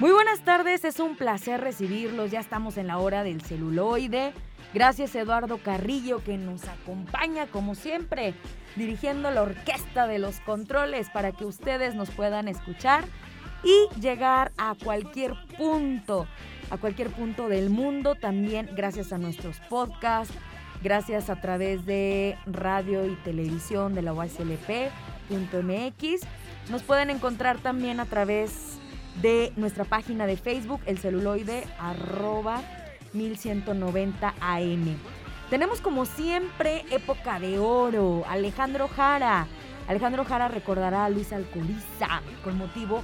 Muy buenas tardes, es un placer recibirlos. Ya estamos en la hora del celuloide. Gracias Eduardo Carrillo que nos acompaña como siempre, dirigiendo la orquesta de los controles para que ustedes nos puedan escuchar y llegar a cualquier punto, a cualquier punto del mundo también gracias a nuestros podcasts, gracias a través de radio y televisión de la USLP.mx. Nos pueden encontrar también a través de nuestra página de Facebook, el celuloide arroba 1190 AM. Tenemos como siempre época de oro, Alejandro Jara. Alejandro Jara recordará a Luis Alcoliza con motivo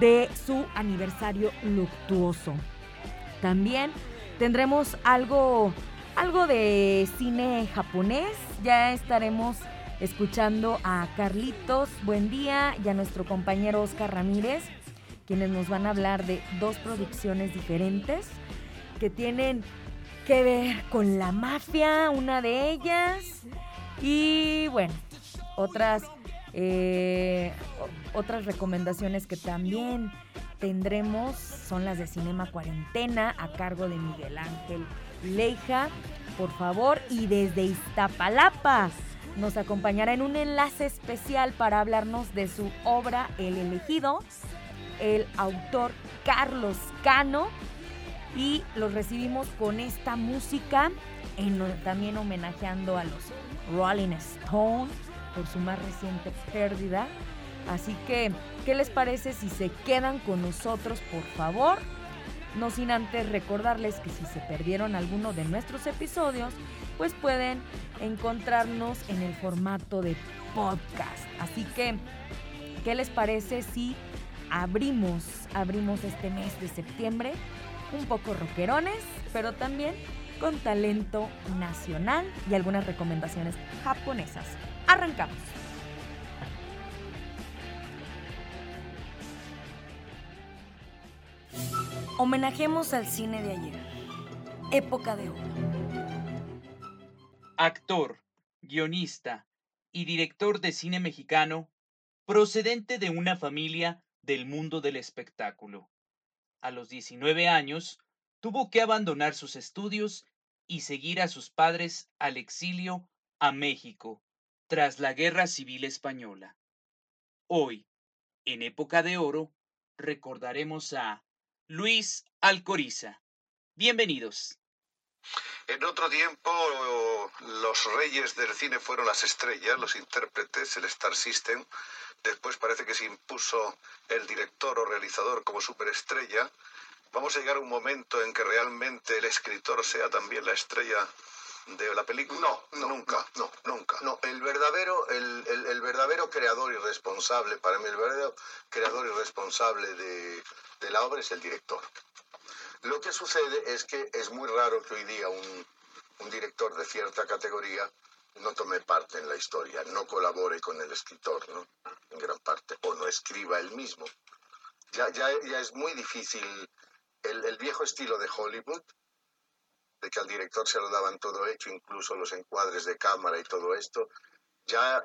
de su aniversario luctuoso. También tendremos algo, algo de cine japonés. Ya estaremos escuchando a Carlitos Buen Día y a nuestro compañero Oscar Ramírez, quienes nos van a hablar de dos producciones diferentes que tienen que ver con la mafia, una de ellas, y bueno, otras eh, otras recomendaciones que también tendremos son las de Cinema Cuarentena a cargo de Miguel Ángel Leija, por favor, y desde Iztapalapa nos acompañará en un enlace especial para hablarnos de su obra El elegido, el autor Carlos Cano, y los recibimos con esta música, también homenajeando a los Rolling Stones por su más reciente pérdida. Así que, ¿qué les parece si se quedan con nosotros, por favor? No sin antes recordarles que si se perdieron alguno de nuestros episodios, pues pueden encontrarnos en el formato de podcast. Así que, ¿qué les parece si abrimos, abrimos este mes de septiembre un poco rockerones, pero también con talento nacional y algunas recomendaciones japonesas? Arrancamos. Homenajemos al cine de ayer. Época de oro. Actor, guionista y director de cine mexicano, procedente de una familia del mundo del espectáculo. A los 19 años, tuvo que abandonar sus estudios y seguir a sus padres al exilio a México, tras la Guerra Civil Española. Hoy, en época de oro, recordaremos a Luis Alcoriza. Bienvenidos. En otro tiempo, los reyes del cine fueron las estrellas, los intérpretes, el Star System. Después parece que se impuso el director o realizador como superestrella. Vamos a llegar a un momento en que realmente el escritor sea también la estrella de la película? No, nunca, no, nunca. No, el verdadero, el, verdadero creador y responsable, para mí el verdadero creador y responsable de, la obra es el director. Lo que sucede es que es muy raro que hoy día un, director de cierta categoría no tome parte en la historia, no colabore con el escritor, ¿no? En gran parte, o no escriba él mismo. Ya, ya, ya es muy difícil el, el viejo estilo de Hollywood, de que al director se lo daban todo hecho, incluso los encuadres de cámara y todo esto, ya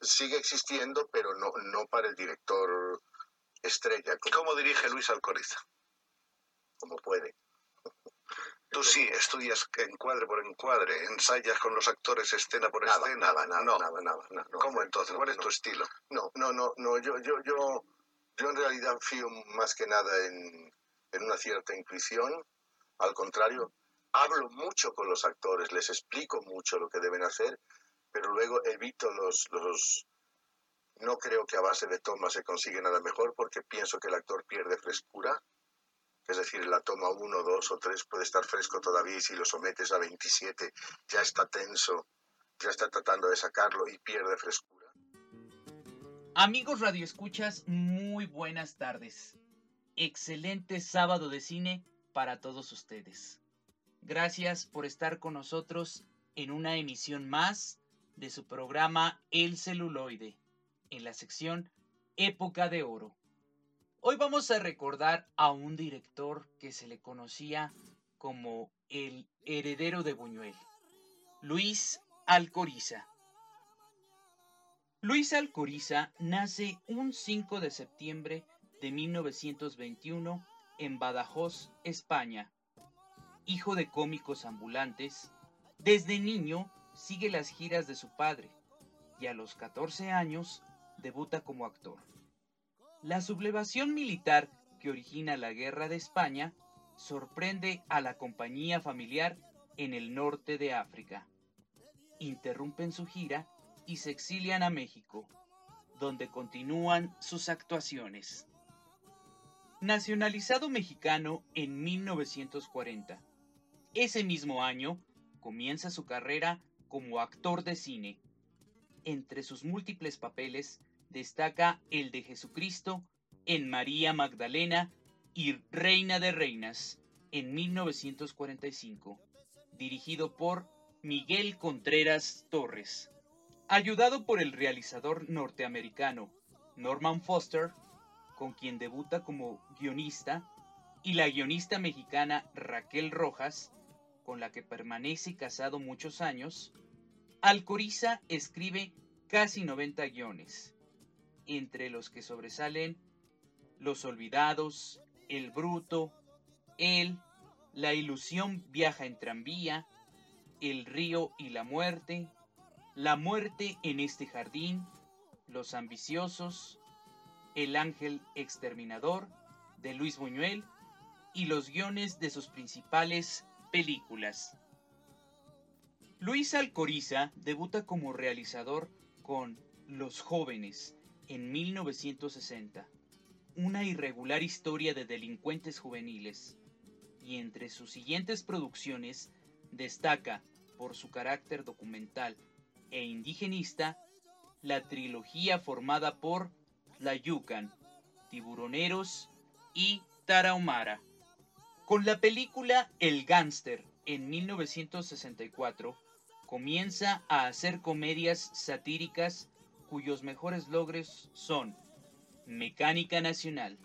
sigue existiendo, pero no, no para el director estrella. ¿Y cómo dirige Luis Alcoriza? Como puede. Tú sí, estudias encuadre por encuadre, ensayas con los actores escena por escena. Nada, nada, no. nada, nada, nada ¿Cómo entonces? ¿Cuál es tu estilo? No, no, no, no. Yo, yo, yo, yo en realidad fío más que nada en, en una cierta intuición. Al contrario, hablo mucho con los actores, les explico mucho lo que deben hacer, pero luego evito los, los... No creo que a base de toma se consigue nada mejor porque pienso que el actor pierde frescura. Es decir, la toma 1, 2 o 3 puede estar fresco todavía y si lo sometes a 27 ya está tenso, ya está tratando de sacarlo y pierde frescura. Amigos radioescuchas, muy buenas tardes. Excelente sábado de cine para todos ustedes. Gracias por estar con nosotros en una emisión más de su programa El celuloide, en la sección Época de Oro. Hoy vamos a recordar a un director que se le conocía como el heredero de Buñuel, Luis Alcoriza. Luis Alcoriza nace un 5 de septiembre de 1921 en Badajoz, España. Hijo de cómicos ambulantes, desde niño sigue las giras de su padre y a los 14 años debuta como actor. La sublevación militar que origina la Guerra de España sorprende a la compañía familiar en el norte de África. Interrumpen su gira y se exilian a México, donde continúan sus actuaciones. Nacionalizado mexicano en 1940. Ese mismo año comienza su carrera como actor de cine. Entre sus múltiples papeles destaca el de Jesucristo en María Magdalena y Reina de Reinas en 1945, dirigido por Miguel Contreras Torres. Ayudado por el realizador norteamericano Norman Foster, con quien debuta como guionista, y la guionista mexicana Raquel Rojas, con la que permanece casado muchos años, Alcoriza escribe casi 90 guiones, entre los que sobresalen Los Olvidados, El Bruto, Él, La Ilusión viaja en tranvía, El Río y la Muerte, la muerte en este jardín, Los ambiciosos, El ángel exterminador de Luis Buñuel y los guiones de sus principales películas. Luis Alcoriza debuta como realizador con Los jóvenes en 1960, una irregular historia de delincuentes juveniles, y entre sus siguientes producciones destaca por su carácter documental e indigenista, la trilogía formada por La Yucan, Tiburoneros y Tarahumara. Con la película El Gánster en 1964, comienza a hacer comedias satíricas cuyos mejores logros son Mecánica Nacional,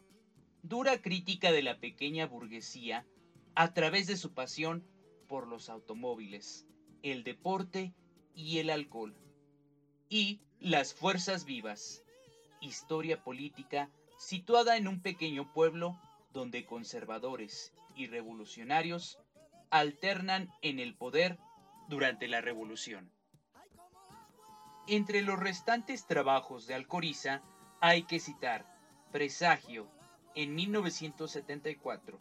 dura crítica de la pequeña burguesía a través de su pasión por los automóviles, el deporte y el alcohol. Y Las Fuerzas Vivas, historia política situada en un pequeño pueblo donde conservadores y revolucionarios alternan en el poder durante la revolución. Entre los restantes trabajos de Alcoriza hay que citar Presagio en 1974,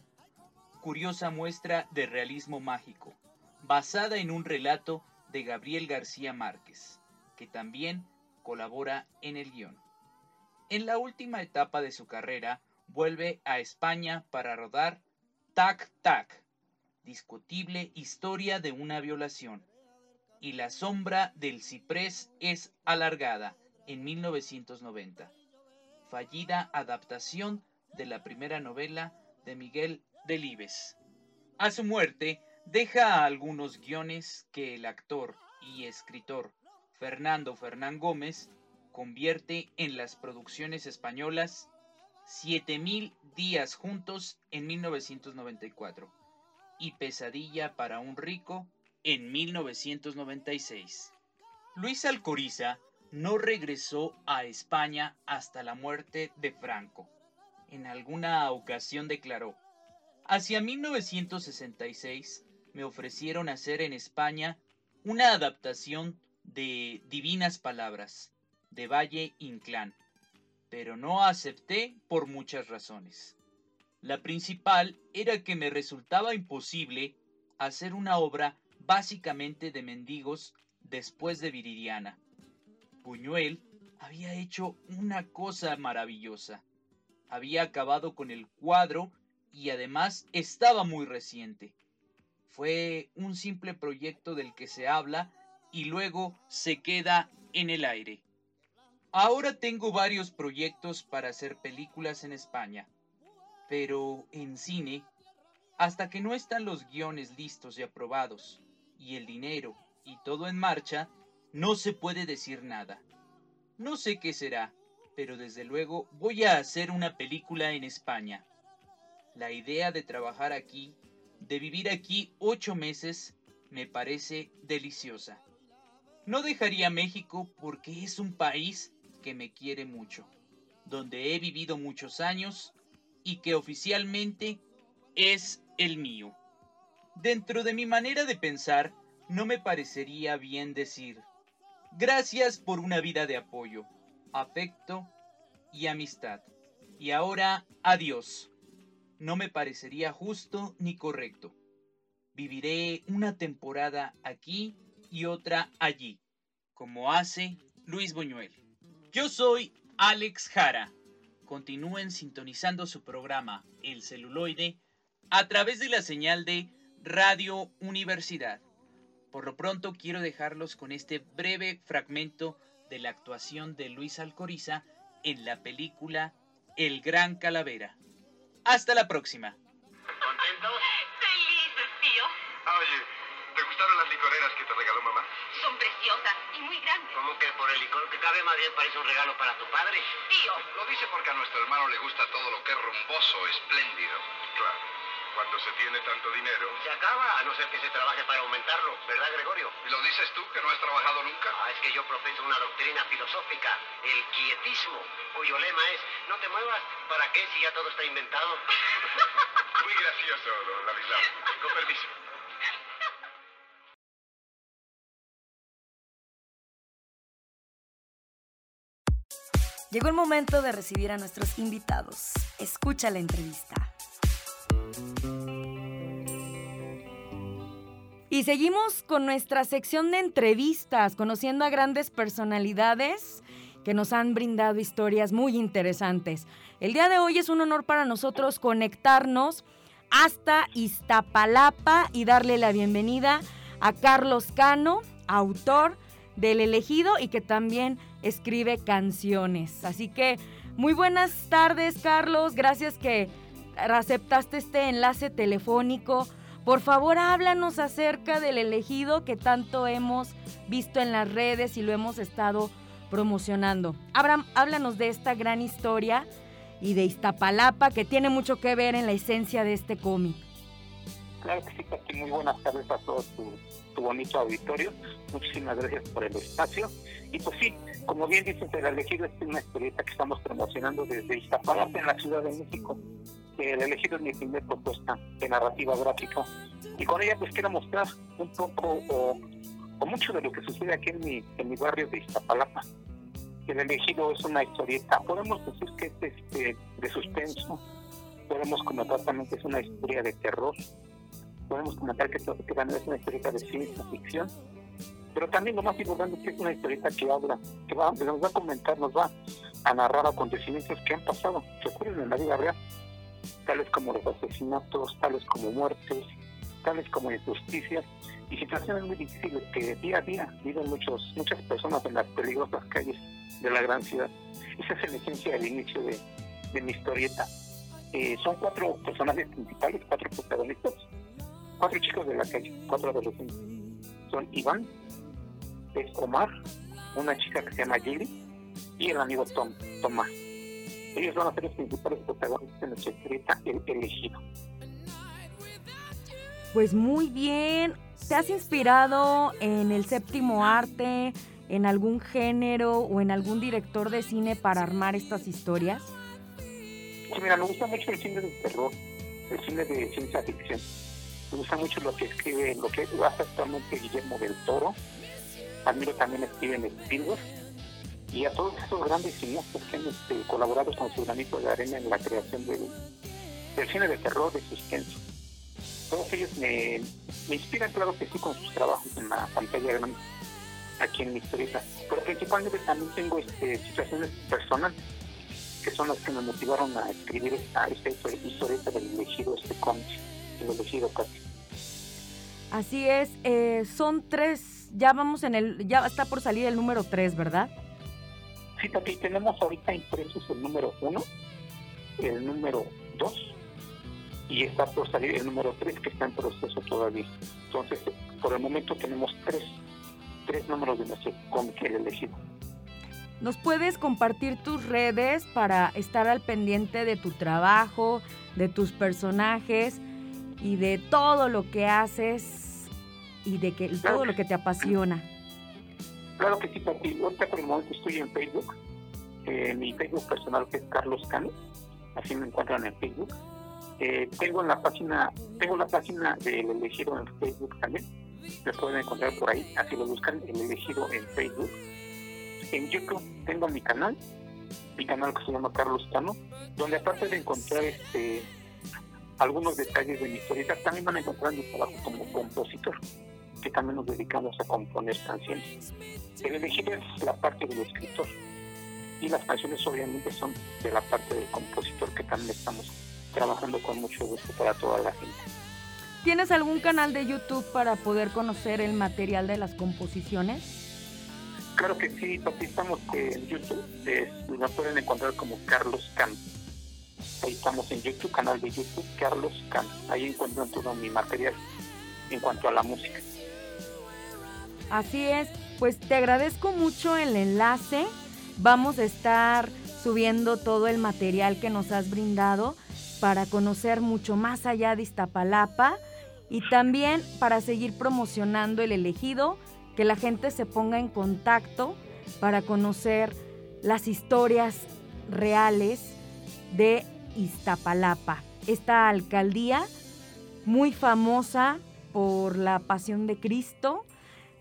curiosa muestra de realismo mágico, basada en un relato de Gabriel García Márquez, que también colabora en el guion. En la última etapa de su carrera, vuelve a España para rodar Tac Tac, discutible historia de una violación, y La sombra del ciprés es alargada en 1990, fallida adaptación de la primera novela de Miguel Delibes. A su muerte, deja algunos guiones que el actor y escritor Fernando Fernán Gómez convierte en las producciones españolas 7000 días juntos en 1994 y Pesadilla para un rico en 1996. Luis Alcoriza no regresó a España hasta la muerte de Franco. En alguna ocasión declaró, hacia 1966 me ofrecieron hacer en España una adaptación de Divinas Palabras, de Valle Inclán, pero no acepté por muchas razones. La principal era que me resultaba imposible hacer una obra básicamente de mendigos después de Viridiana. Buñuel había hecho una cosa maravillosa. Había acabado con el cuadro y además estaba muy reciente. Fue un simple proyecto del que se habla y luego se queda en el aire. Ahora tengo varios proyectos para hacer películas en España, pero en cine, hasta que no están los guiones listos y aprobados, y el dinero y todo en marcha, no se puede decir nada. No sé qué será, pero desde luego voy a hacer una película en España. La idea de trabajar aquí, de vivir aquí ocho meses, me parece deliciosa. No dejaría México porque es un país que me quiere mucho, donde he vivido muchos años y que oficialmente es el mío. Dentro de mi manera de pensar, no me parecería bien decir, gracias por una vida de apoyo, afecto y amistad. Y ahora, adiós. No me parecería justo ni correcto. Viviré una temporada aquí y otra allí, como hace Luis Buñuel. Yo soy Alex Jara. Continúen sintonizando su programa El celuloide a través de la señal de Radio Universidad. Por lo pronto quiero dejarlos con este breve fragmento de la actuación de Luis Alcoriza en la película El Gran Calavera. Hasta la próxima. y muy grande. ¿Cómo que por el licor que cabe más bien parece un regalo para tu padre? Tío. Lo dice porque a nuestro hermano le gusta todo lo que es rumboso, espléndido. Claro. Cuando se tiene tanto dinero. Se acaba, a no ser que se trabaje para aumentarlo, ¿verdad, Gregorio? ¿Y lo dices tú, que no has trabajado nunca? Ah, es que yo profeso una doctrina filosófica, el quietismo, cuyo lema es: no te muevas, ¿para qué si ya todo está inventado? Muy gracioso, don Ladislao. Con permiso. Llegó el momento de recibir a nuestros invitados. Escucha la entrevista. Y seguimos con nuestra sección de entrevistas, conociendo a grandes personalidades que nos han brindado historias muy interesantes. El día de hoy es un honor para nosotros conectarnos hasta Iztapalapa y darle la bienvenida a Carlos Cano, autor del elegido y que también escribe canciones. Así que muy buenas tardes, Carlos. Gracias que aceptaste este enlace telefónico. Por favor, háblanos acerca del elegido que tanto hemos visto en las redes y lo hemos estado promocionando. Abraham, háblanos de esta gran historia y de Iztapalapa que tiene mucho que ver en la esencia de este cómic. Claro que sí, Muy buenas tardes a todo tu, tu bonito auditorio. Muchísimas gracias por el espacio. Y pues sí, como bien dices, el elegido es una historieta que estamos promocionando desde Iztapalapa en la Ciudad de México. El elegido es mi primera propuesta de narrativa gráfica. Y con ella pues quiero mostrar un poco o, mucho de lo que sucede aquí en mi, en mi barrio de Iztapalapa. El elegido es una historieta, podemos decir que es este, de suspenso, podemos comentar también que es una historia de terror, podemos comentar que, que también es una historieta de ciencia ficción. Pero también lo más importante es que es una historieta que habla, que, va, nos va a comentar, nos va a narrar acontecimientos que han pasado, que ocurren en la vida real, tales como los asesinatos, tales como muertes, tales como injusticias y situaciones muy difíciles que día a día viven muchos, muchas personas en las peligrosas calles de la gran ciudad. Esa es la esencia del inicio de, mi historieta. Eh, son cuatro personajes principales, cuatro protagonistas, cuatro chicos de la calle, cuatro adolescentes. Son Iván, es Omar, una chica que se llama Gilly y el amigo Tom, Tomás. Ellos van a ser los principales protagonistas de nuestra historieta El Elegido. Pues muy bien. ¿Te has inspirado en el séptimo arte, en algún género o en algún director de cine para armar estas historias? Sí, mira, me gusta mucho el cine de terror, el cine de ciencia ficción. Me gusta mucho lo que escribe, lo que hace actualmente Guillermo del Toro, admiro también a Steven Spielberg y a todos esos grandes cineastas que han este, colaborado con su granito de arena en la creación del, cine de terror, de suspenso. Todos ellos me, inspiran, claro que sí, con sus trabajos en la pantalla grande, aquí en mi historieta. Pero principalmente también tengo este, situaciones personales, que son las que me motivaron a escribir esta, esta historieta del elegido, este cómic, el elegido casi. Así es, eh, son tres ya vamos en el, ya está por salir el número 3, ¿verdad? Sí, aquí tenemos ahorita impresos el número 1, el número 2 y está por salir el número 3 que está en proceso todavía. Entonces, por el momento tenemos tres, tres números de nuestro cómic elegido. ¿Nos puedes compartir tus redes para estar al pendiente de tu trabajo, de tus personajes y de todo lo que haces y de que, todo lo que te apasiona? Claro que sí, papi. Ahorita por el momento estoy en Facebook. Eh, mi Facebook personal que es Carlos Cano. Así me encuentran en Facebook eh, tengo la página, tengo la página del elegido en Facebook también. Me pueden encontrar por ahí, así lo buscan, el elegido en Facebook. En YouTube tengo mi canal, mi canal que se llama Carlos Cano, donde aparte de encontrar este algunos detalles de mi historieta, también van a encontrar mi trabajo como compositor, que también nos dedicamos a componer canciones. El elegido es la parte del escritor y las canciones obviamente son de la parte del compositor que también estamos trabajando con mucho gusto para toda la gente. ¿Tienes algún canal de YouTube para poder conocer el material de las composiciones? Claro que sí, papi, estamos en YouTube, nos pueden encontrar como Carlos Can. Ahí estamos en YouTube, canal de YouTube, Carlos Can. Ahí encuentran todo mi material en cuanto a la música. Así es, pues te agradezco mucho el enlace. Vamos a estar subiendo todo el material que nos has brindado para conocer mucho más allá de Iztapalapa y también para seguir promocionando el elegido, que la gente se ponga en contacto para conocer las historias reales de Iztapalapa, esta alcaldía muy famosa por la pasión de Cristo,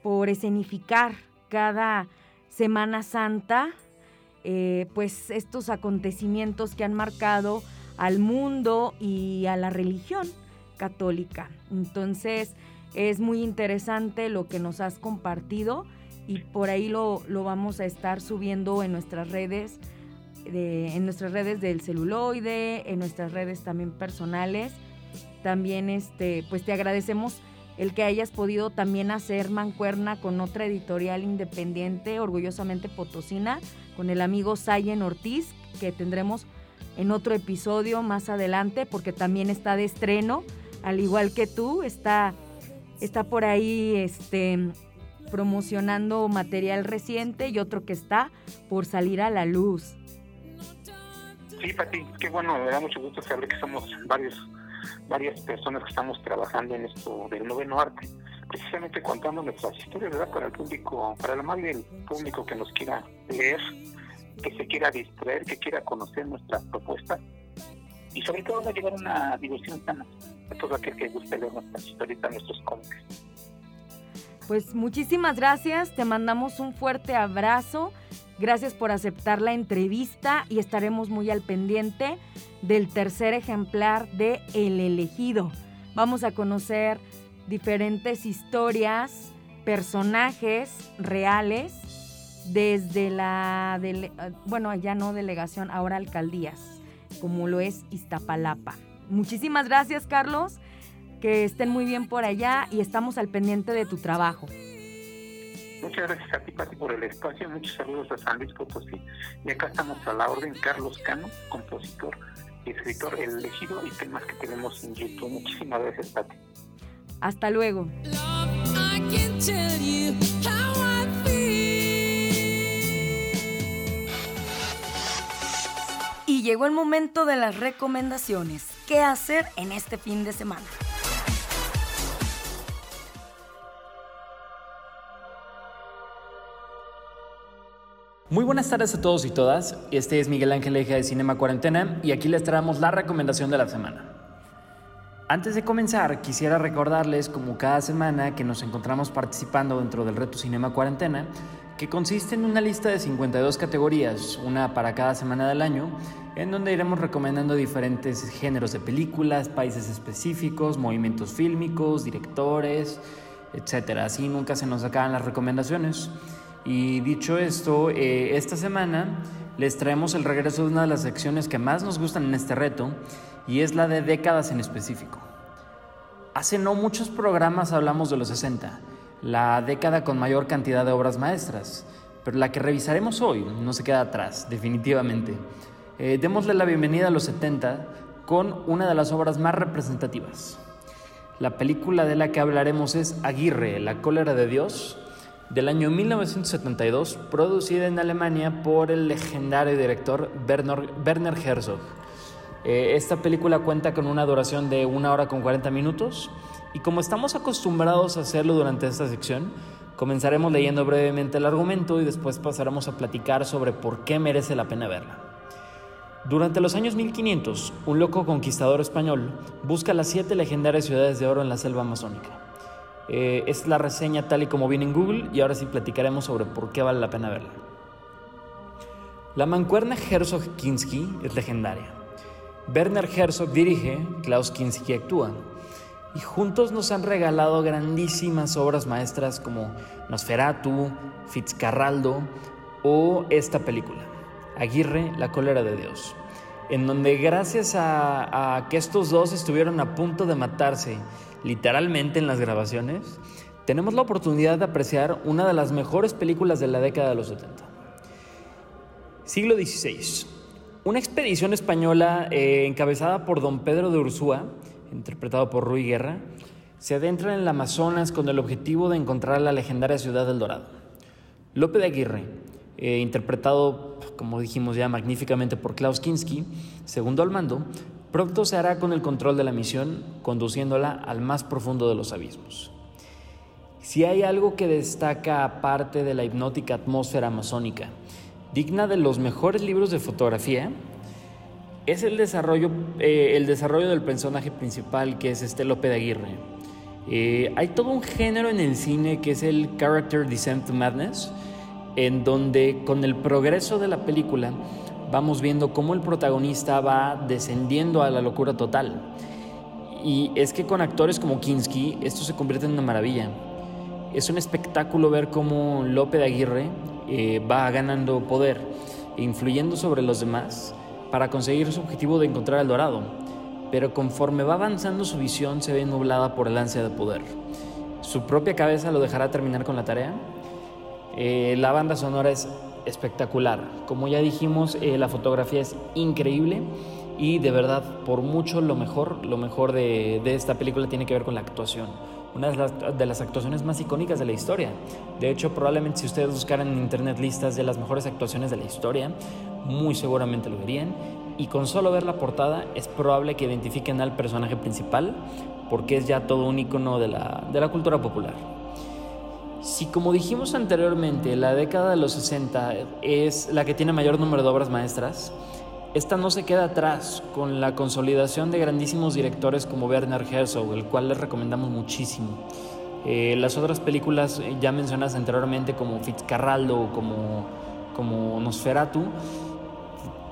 por escenificar cada Semana Santa, eh, pues estos acontecimientos que han marcado al mundo y a la religión católica. Entonces es muy interesante lo que nos has compartido y por ahí lo, vamos a estar subiendo en nuestras redes, en nuestras redes del celuloide, en nuestras redes también personales. También este, pues te agradecemos el que hayas podido también hacer mancuerna con otra editorial independiente, orgullosamente potosina, con el amigo Sayen Ortiz, que tendremos en otro episodio más adelante porque también está de estreno, al igual que tú, está, está por ahí este, promocionando material reciente y otro que está por salir a la luz. Sí, Pati, qué bueno, me da mucho gusto saber que somos varios, varias personas que estamos trabajando en esto del noveno arte, precisamente contando nuestras historias, ¿verdad? Para el público, para el amable público que nos quiera leer que se quiera distraer, que quiera conocer nuestras propuestas y sobre todo a llevar una diversión sana a todo aquel que guste leer nuestras historietas, nuestros cómics. Pues muchísimas gracias, te mandamos un fuerte abrazo, gracias por aceptar la entrevista y estaremos muy al pendiente del tercer ejemplar de El elegido. Vamos a conocer diferentes historias, personajes reales desde la, bueno, ya no delegación, ahora alcaldías, como lo es Iztapalapa. Muchísimas gracias, Carlos. Que estén muy bien por allá y estamos al pendiente de tu trabajo. Muchas gracias a ti, Pati, por el espacio. Muchos saludos a San Luis Potosí. Y acá estamos a la orden. Carlos Cano, compositor y escritor elegido y temas que tenemos en YouTube. Muchísimas gracias, Pati. Hasta luego. llegó el momento de las recomendaciones. ¿Qué hacer en este fin de semana? Muy buenas tardes a todos y todas. Este es Miguel Ángel Eje de Cinema Cuarentena y aquí les traemos la recomendación de la semana. Antes de comenzar, quisiera recordarles, como cada semana, que nos encontramos participando dentro del reto Cinema Cuarentena, que consiste en una lista de 52 categorías, una para cada semana del año, en donde iremos recomendando diferentes géneros de películas, países específicos, movimientos fílmicos, directores, etc. Así nunca se nos acaban las recomendaciones. Y dicho esto, eh, esta semana les traemos el regreso de una de las secciones que más nos gustan en este reto, y es la de décadas en específico. Hace no muchos programas hablamos de los 60, la década con mayor cantidad de obras maestras, pero la que revisaremos hoy no se queda atrás, definitivamente. Eh, démosle la bienvenida a los 70 con una de las obras más representativas. La película de la que hablaremos es Aguirre, La cólera de Dios, del año 1972, producida en Alemania por el legendario director Werner Herzog. Eh, esta película cuenta con una duración de una hora con 40 minutos y como estamos acostumbrados a hacerlo durante esta sección, comenzaremos leyendo brevemente el argumento y después pasaremos a platicar sobre por qué merece la pena verla. Durante los años 1500, un loco conquistador español busca las siete legendarias ciudades de oro en la selva amazónica. Eh, es la reseña tal y como viene en Google y ahora sí platicaremos sobre por qué vale la pena verla. La mancuerna Herzog-Kinski es legendaria. Werner Herzog dirige, Klaus Kinski actúa. Y juntos nos han regalado grandísimas obras maestras como Nosferatu, Fitzcarraldo o esta película, Aguirre, La cólera de Dios, en donde gracias a, que estos dos estuvieron a punto de matarse literalmente en las grabaciones, tenemos la oportunidad de apreciar una de las mejores películas de la década de los 70. Siglo XVI. Una expedición española eh, encabezada por don Pedro de Ursúa, interpretado por Rui Guerra, se adentra en el Amazonas con el objetivo de encontrar la legendaria ciudad del Dorado. Lope de Aguirre, eh, interpretado, como dijimos ya magníficamente por Klaus Kinski, segundo al mando, pronto se hará con el control de la misión, conduciéndola al más profundo de los abismos. Si hay algo que destaca aparte de la hipnótica atmósfera amazónica, digna de los mejores libros de fotografía es el desarrollo, eh, el desarrollo del personaje principal que es este Lope de Aguirre. Eh, hay todo un género en el cine que es el Character Descent to Madness, en donde con el progreso de la película vamos viendo cómo el protagonista va descendiendo a la locura total. Y es que con actores como Kinski esto se convierte en una maravilla. Es un espectáculo ver cómo Lope de Aguirre eh, va ganando poder, influyendo sobre los demás para conseguir su objetivo de encontrar el dorado. Pero conforme va avanzando su visión se ve nublada por el ansia de poder. ¿Su propia cabeza lo dejará terminar con la tarea? Eh, la banda sonora es espectacular. Como ya dijimos, eh, la fotografía es increíble y de verdad, por mucho lo mejor, lo mejor de, esta película tiene que ver con la actuación una de las, actuaciones más icónicas de la historia. De hecho, probablemente si ustedes buscaran en internet listas de las mejores actuaciones de la historia, muy seguramente lo verían. Y con solo ver la portada es probable que identifiquen al personaje principal, porque es ya todo un icono de la cultura popular. Si como dijimos anteriormente, la década de los 60 es la que tiene mayor número de obras maestras, esta no se queda atrás con la consolidación de grandísimos directores como Werner Herzog, el cual les recomendamos muchísimo. Eh, las otras películas eh, ya mencionadas anteriormente como Fitzcarraldo o como, como Nosferatu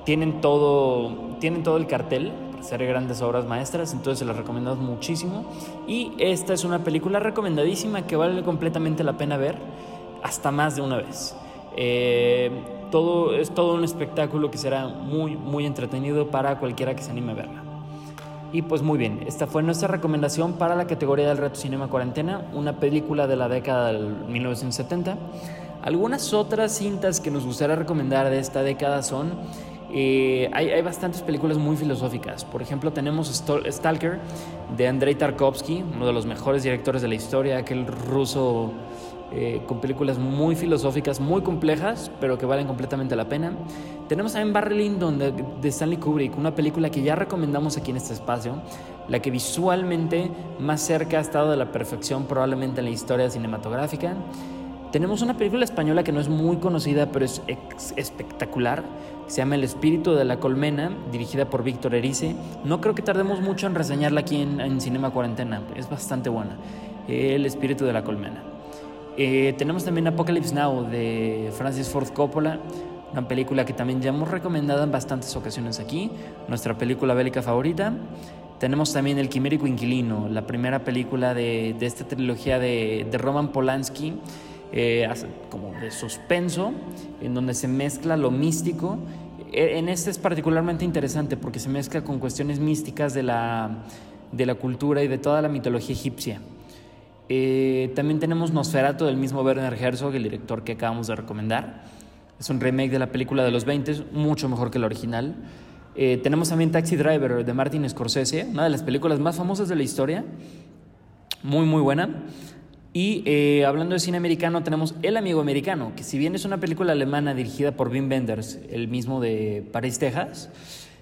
tienen todo, tienen todo el cartel ser grandes obras maestras, entonces se las recomendamos muchísimo. Y esta es una película recomendadísima que vale completamente la pena ver hasta más de una vez. Eh, todo, es todo un espectáculo que será muy, muy entretenido para cualquiera que se anime a verla. Y pues muy bien, esta fue nuestra recomendación para la categoría del Reto Cinema Cuarentena, una película de la década del 1970. Algunas otras cintas que nos gustaría recomendar de esta década son, eh, hay, hay, bastantes películas muy filosóficas. Por ejemplo, tenemos Stalker de Andrei Tarkovsky, uno de los mejores directores de la historia, aquel ruso eh, con películas muy filosóficas, muy complejas, pero que valen completamente la pena. Tenemos también Barry donde de Stanley Kubrick, una película que ya recomendamos aquí en este espacio, la que visualmente más cerca ha estado de la perfección probablemente en la historia cinematográfica. Tenemos una película española que no es muy conocida, pero es espectacular. Se llama El espíritu de la colmena, dirigida por Víctor Erice. No creo que tardemos mucho en reseñarla aquí en, en Cinema Cuarentena. Es bastante buena. El espíritu de la colmena. Eh, tenemos también Apocalypse Now de Francis Ford Coppola, una película que también ya hemos recomendado en bastantes ocasiones aquí, nuestra película bélica favorita. Tenemos también El Quimérico Inquilino, la primera película de, esta trilogía de, Roman Polanski, eh, como de suspenso, en donde se mezcla lo místico. E, en este es particularmente interesante porque se mezcla con cuestiones místicas de la, de la cultura y de toda la mitología egipcia. Eh, también tenemos Nosferatu del mismo Werner Herzog, el director que acabamos de recomendar. Es un remake de la película de los 20, mucho mejor que el original. Eh, tenemos también Taxi Driver de Martin Scorsese, una de las películas más famosas de la historia. Muy, muy buena. Y eh, hablando de cine americano, tenemos El Amigo Americano, que si bien es una película alemana dirigida por Wim Wenders, el mismo de París, Texas,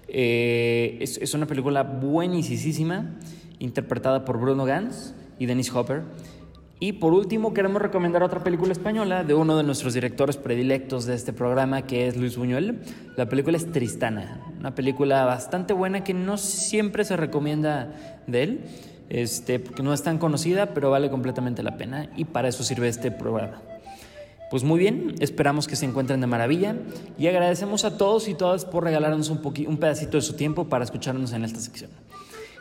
eh, es, es, una película buenísima, interpretada por Bruno Gans y Dennis Hopper. Y por último, queremos recomendar otra película española de uno de nuestros directores predilectos de este programa, que es Luis Buñuel. La película es Tristana, una película bastante buena que no siempre se recomienda de él este, porque no es tan conocida, pero vale completamente la pena y para eso sirve este programa. Pues muy bien, esperamos que se encuentren de maravilla y agradecemos a todos y todas por regalarnos un, un pedacito de su tiempo para escucharnos en esta sección.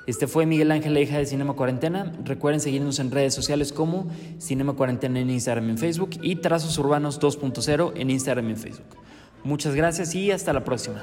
Este fue Miguel Ángel, la hija de Cinema Cuarentena. Recuerden seguirnos en redes sociales como Cinema Cuarentena en Instagram y en Facebook y Trazos Urbanos 2.0 en Instagram y en Facebook. Muchas gracias y hasta la próxima.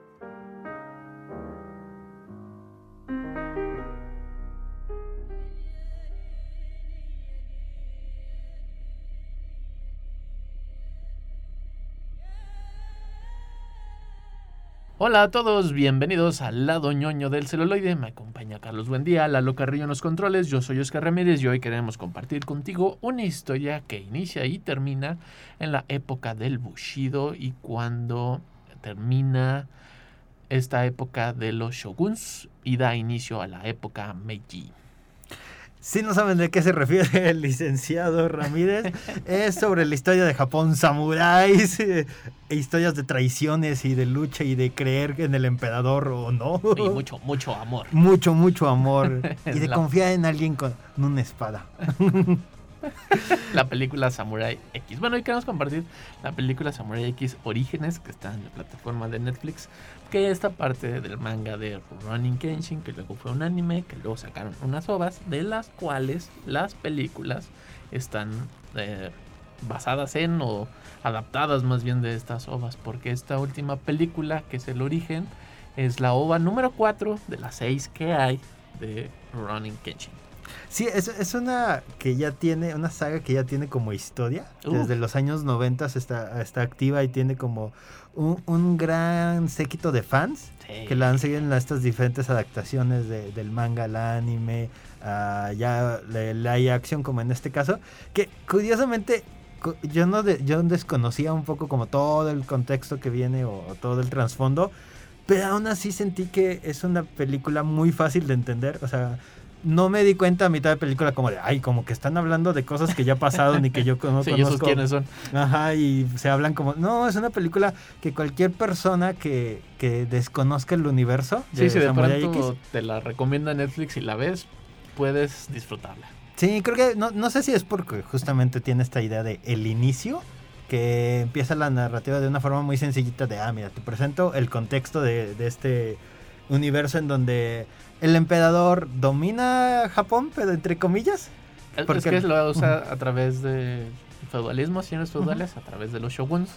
Hola a todos, bienvenidos al lado ñoño del celuloide. Me acompaña Carlos Buendía, Lalo Carrillo en los controles. Yo soy Oscar Ramírez y hoy queremos compartir contigo una historia que inicia y termina en la época del Bushido y cuando termina esta época de los shoguns y da inicio a la época Meiji. Si no saben de qué se refiere el licenciado Ramírez, es sobre la historia de Japón, samuráis, e historias de traiciones y de lucha y de creer en el emperador o no. Y mucho, mucho amor. Mucho, mucho amor. y de confiar en alguien con una espada. la película Samurai X. Bueno, hoy queremos compartir la película Samurai X Orígenes, que está en la plataforma de Netflix, que esta parte del manga de Running Kenshin, que luego fue un anime, que luego sacaron unas ovas, de las cuales las películas están eh, basadas en o adaptadas más bien de estas ovas, porque esta última película, que es el origen, es la ova número 4 de las 6 que hay de Running Kenshin. Sí, es, es, una que ya tiene, una saga que ya tiene como historia. Desde los años 90 está, está activa y tiene como un, un gran séquito de fans que la han seguido en estas diferentes adaptaciones de, del manga al anime, uh, ya la, acción como en este caso. Que curiosamente yo no de, yo desconocía un poco como todo el contexto que viene o, o todo el trasfondo. Pero aún así sentí que es una película muy fácil de entender. O sea, no me di cuenta a mitad de película como de, ay, como que están hablando de cosas que ya pasaron y que yo no sí, conozco. quiénes son. Ajá, y se hablan como, no, es una película que cualquier persona que, que desconozca el universo de sí, sí, de pronto te la recomienda Netflix y la ves, puedes disfrutarla. Sí, creo que, no, no sé si es porque justamente tiene esta idea de el inicio, que empieza la narrativa de una forma muy sencillita de, ah, mira, te presento el contexto de, de este universo en donde el emperador domina Japón, pero entre comillas. Porque es que lo usa a través de feudalismo, señores feudales, a través de los shoguns.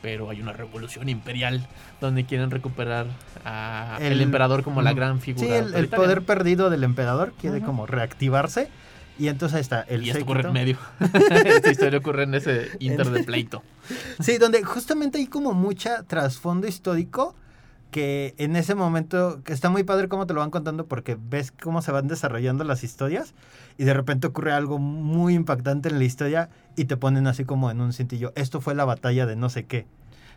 Pero hay una revolución imperial donde quieren recuperar al emperador como la gran figura. Sí, el, poder perdido del emperador quiere como reactivarse. Y entonces está el Y esto ocurre en medio. Esta historia ocurre en ese inter de pleito. Sí, donde justamente hay como mucha trasfondo histórico que en ese momento, que está muy padre cómo te lo van contando porque ves cómo se van desarrollando las historias y de repente ocurre algo muy impactante en la historia y te ponen así como en un cintillo, esto fue la batalla de no sé qué.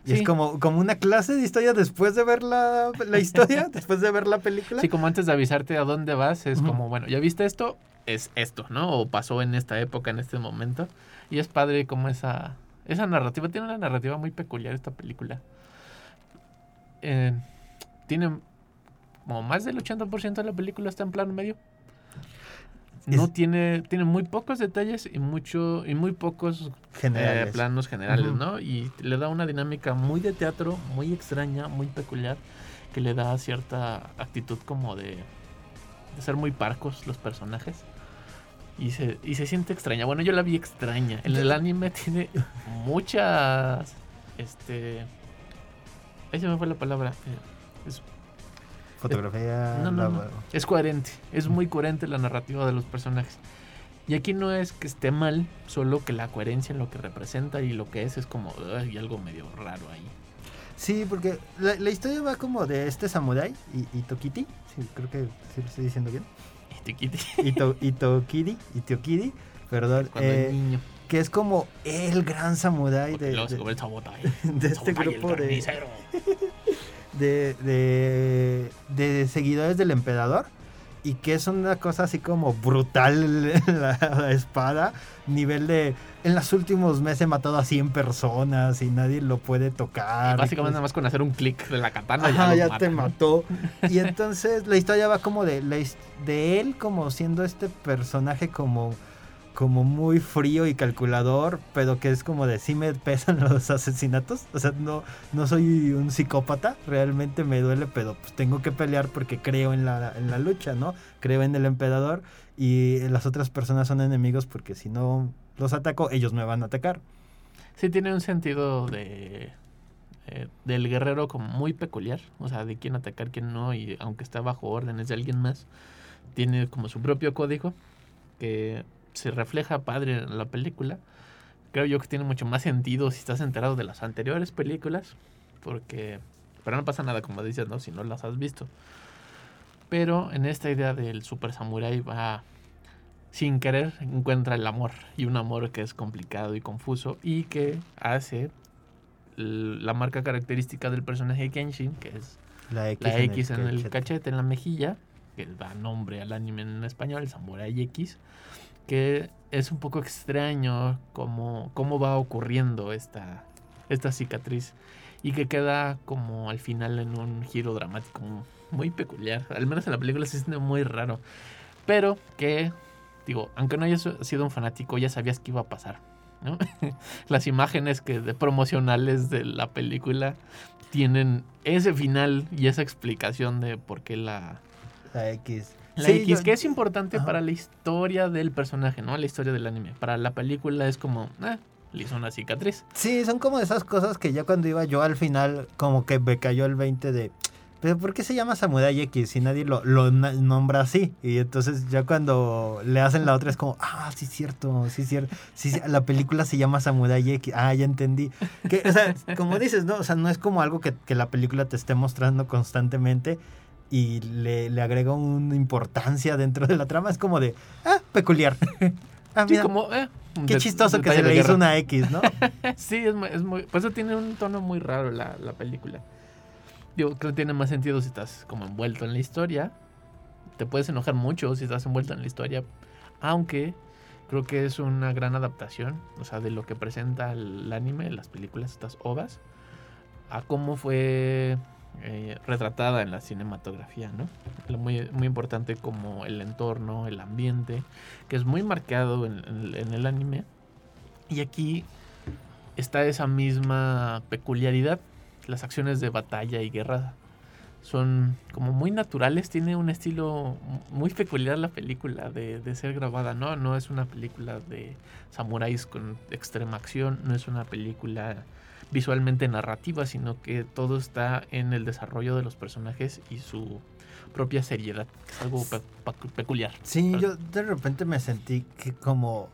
Y es como, como una clase de historia después de ver la, la historia, después de ver la película. Sí, como antes de avisarte a dónde vas, es como, bueno, ya viste esto, es esto, ¿no? O pasó en esta época, en este momento. Y es padre como esa, esa narrativa, tiene una narrativa muy peculiar esta película. Eh, tiene como más del 80% de la película está en plano medio. No tiene, tiene muy pocos detalles y mucho y muy pocos eh, planos generales, ¿no? Y le da una dinámica muy de teatro, muy extraña, muy peculiar, que le da cierta actitud como de de ser muy parcos los personajes. Y se, y se siente extraña. Bueno, yo la vi extraña. En el anime tiene muchas. Este. Ahí se me fue la palabra. eh, Es, Fotografía. no, no, la- no. es coherente. Es muy coherente la narrativa de los personajes. Y aquí no es que esté mal, solo que la coherencia en lo que representa y lo que es es como hay algo medio raro ahí. Sí, porque la, la historia va como de este samurái, I- Itokiti. Sí, creo que sí lo estoy diciendo bien. Itokiti. Ito, Itokiri, Itokiri, perdón. Cuando eh, es niño. que es como el gran Porque de, de- sabotaje. de este grupo de. de, de, de seguidores del emperador y que es una cosa así como brutal la, la espada, nivel de en los últimos meses he matado a 100 personas y nadie lo puede tocar. y Básicamente pues- nada más con hacer un clic de la katana Ajá, ya, ya te mató. Y entonces la historia va como de, de él como siendo este personaje como, como muy frío y calculador, pero que es como de sí me pesan los asesinatos. O sea, no, no soy un psicópata, realmente me duele, pero pues tengo que pelear porque creo en la, en la lucha, ¿no? Creo en el emperador y las otras personas son enemigos porque si no los ataco, ellos me van a atacar. Sí, tiene un sentido de eh, del guerrero como muy peculiar, o sea, de quién atacar, quién no, y aunque está bajo órdenes de alguien más, tiene como su propio código que se refleja padre en la película. Creo yo que tiene mucho más sentido si estás enterado de las anteriores películas, porque pero no pasa nada como dices, ¿no? Si no las has visto. Pero en esta idea del super samurai va sin querer encuentra el amor y un amor que es complicado y confuso y que hace la marca característica del personaje de Kenshin, que es La X, la en X en el cachete. cachete, en la mejilla, que da nombre al anime en español, Samurai X, que es un poco extraño cómo, cómo va ocurriendo esta, esta cicatriz y que queda como al final en un giro dramático muy peculiar, al menos en la película se siente muy raro, pero que, digo, aunque no hayas sido un fanático, ya sabías que iba a pasar. Las imágenes que de promocionales de la película tienen ese final y esa explicación de por qué la, La X. la Sí, X, yo- que es importante Ajá. para la historia del personaje, ¿no? La historia del anime. Para la película es como, eh, le hizo una cicatriz. Sí, son como esas cosas que ya cuando iba yo al final, como que me cayó el 20 de. Pero ¿por qué se llama Samurai X si nadie lo, lo nombra así? Y entonces ya cuando le hacen la otra es como, ah, sí es cierto, sí es cierto. Sí, sí, la película se llama Samurai X. Ah, ya entendí. Que, o sea, como dices, ¿no? O sea, no es como algo que, que la película te esté mostrando constantemente y le, le agrega una importancia dentro de la trama. Es como de, ah, peculiar. ah, Sí, mira, como, eh, qué de- chistoso que se le hizo una X, ¿no? sí, es muy, es muy. Por eso tiene un tono muy raro la, la película. Digo, creo que tiene más sentido si estás como envuelto en la historia. Te puedes enojar mucho si estás envuelto en la historia. Aunque creo que es una gran adaptación. O sea, de lo que presenta el anime, las películas, estas ovas. A cómo fue eh, retratada en la cinematografía, ¿no? Muy, muy importante como el entorno, el ambiente, que es muy marcado en el anime. Y aquí está esa misma peculiaridad. Las acciones de batalla y guerra son como muy naturales. Tiene un estilo muy peculiar la película de, de ser grabada, ¿no? No es una película de samuráis con extrema acción, no es una película visualmente narrativa, sino que todo está en el desarrollo de los personajes y su propia seriedad. que Es algo pe- pe- peculiar. Sí, yo de repente me sentí que como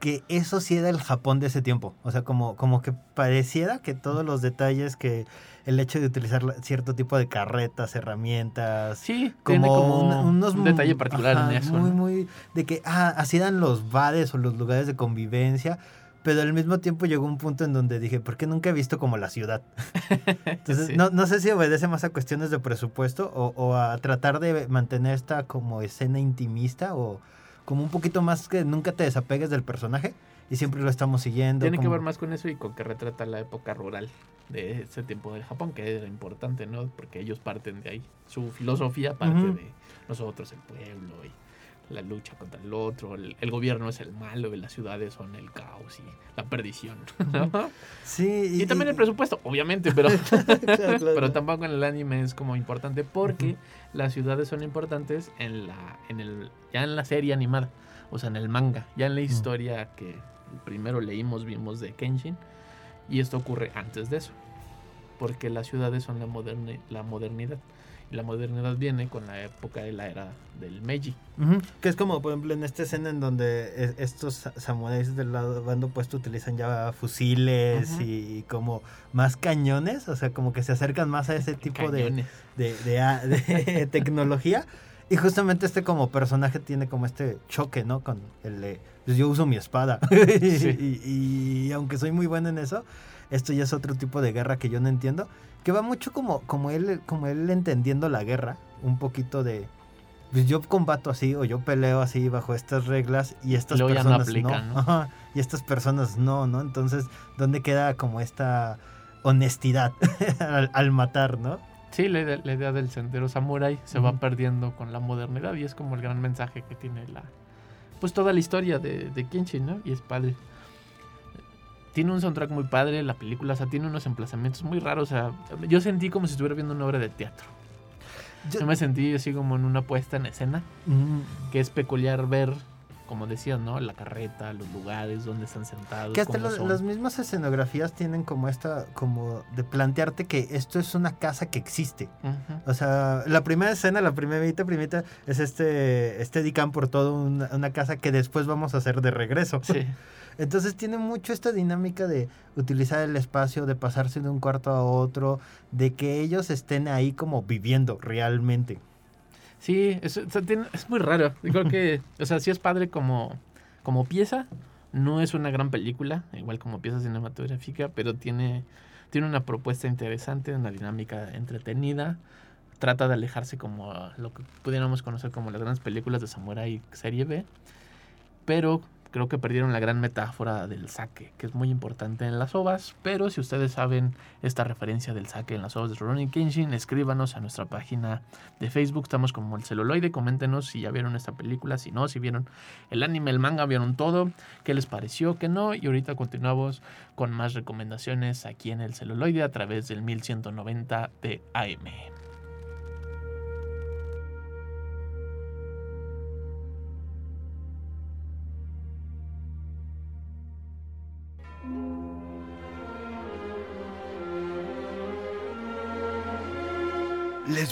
que eso sí era el Japón de ese tiempo. O sea, como, como que pareciera que todos los detalles, que el hecho de utilizar cierto tipo de carretas, herramientas. Sí, como, tiene como un- unos un detalle particular ajá, en eso. Muy, ¿no? muy. De que, ah, así eran los bares o los lugares de convivencia. Pero al mismo tiempo llegó un punto en donde dije, ¿por qué nunca he visto como la ciudad? Entonces, Sí. no, no sé si obedece más a cuestiones de presupuesto o, o a tratar de mantener esta como escena intimista o como un poquito más que nunca te desapegues del personaje y siempre lo estamos siguiendo. Tiene que como- ver más con eso y con que retrata la época rural de ese tiempo del Japón, que era importante, ¿no? Porque ellos parten de ahí. Su filosofía parte Ujú. de nosotros, el pueblo, y la lucha contra el otro, el, el gobierno es el malo las ciudades son el caos y la perdición. ¿no? Sí, Y, también el presupuesto, obviamente, pero, Claro, claro. pero tampoco en el anime es como importante porque las ciudades son importantes en la, en el, ya en la serie animada, o sea, en el manga, ya en la historia que primero leímos, vimos de Kenshin, y esto ocurre antes de eso, porque las ciudades son la, la modernidad. Y la modernidad viene con la época de la era del Meiji. Ujú, Que es como, por ejemplo, en esta escena en donde e- estos sa- samuráis del lado bando opuesto utilizan ya fusiles Ujú. y, y como más cañones, o sea, como que se acercan más a ese tipo de, de, de de tecnología. Y justamente este como personaje tiene como este choque, ¿no? Con el de, pues yo uso mi espada. Sí. y, y aunque soy muy bueno en eso, esto ya es otro tipo de guerra que yo no entiendo. Que va mucho como, como, él, como él entendiendo la guerra, un poquito de... Pues yo combato así o yo peleo así bajo estas reglas y estas Luego personas no. aplican, ¿no? Ajá, y estas personas no, ¿no? Entonces, ¿dónde queda como esta honestidad al, al matar, ¿no? Sí, la idea, la idea del sendero samurai se va perdiendo con la modernidad y es como el gran mensaje que tiene la pues toda la historia de, de Kenshin, ¿no? Y es padre. Tiene un soundtrack muy padre, la película, o sea, tiene unos emplazamientos muy raros, o sea, yo sentí como si estuviera viendo una obra de teatro. Yo- Yo me sentí así como en una puesta en escena, Mm, que es peculiar ver, como decías, ¿no? La carreta, los lugares donde están sentados. Que hasta las mismas escenografías tienen como esta, como de plantearte que esto es una casa que existe. O sea, la primera escena, la primerita, primerita, es este, este Dicam por todo una, una casa que después vamos a hacer de regreso. Sí. Entonces tiene mucho esta dinámica de utilizar el espacio, de pasarse de un cuarto a otro, de que ellos estén ahí como viviendo realmente. Sí, es, es muy raro. Yo creo que, o sea, sí es padre como, como pieza. No es una gran película, igual como pieza cinematográfica, pero tiene, tiene una propuesta interesante, una dinámica entretenida. Trata de alejarse como lo que pudiéramos conocer como las grandes películas de Samurai Serie B. Pero creo que perdieron la gran metáfora del sake, que es muy importante en las ovas. Pero si ustedes saben esta referencia del sake en las ovas de Rurouni Kenshin, escríbanos a nuestra página de Facebook. Estamos como el celuloide. Coméntenos si ya vieron esta película, si no, si vieron el anime, el manga, vieron todo, qué les pareció, qué no. Y ahorita continuamos con más recomendaciones aquí en el celuloide a través del 1190 de AM.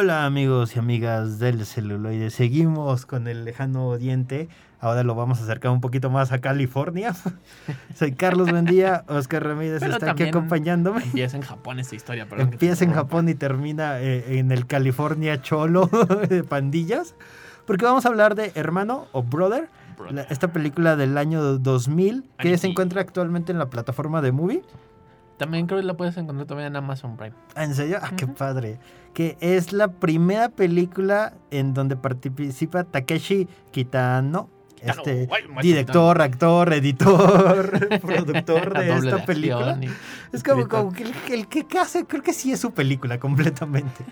Hola amigos y amigas del celuloide, seguimos con el lejano oriente, ahora lo vamos a acercar un poquito más a California. Soy Carlos Bendía, Oscar Ramírez Pero está aquí acompañándome. Empieza en Japón esta historia, perdón. Empieza en. Japón y termina eh, en el California cholo de pandillas, porque vamos a hablar de Hermano o Brother, Brother. la- esta película del año 2000 que se encuentra actualmente en la plataforma de Movie. También creo que la puedes encontrar también en Amazon Prime. Ah, ¿En serio? Ah, qué padre. Que es la primera película en donde participa Takeshi Kitano. Kitano, Este, guay, director, actor, editor, productor de esta película. Es como, que el, el que hace, creo que sí es su película completamente.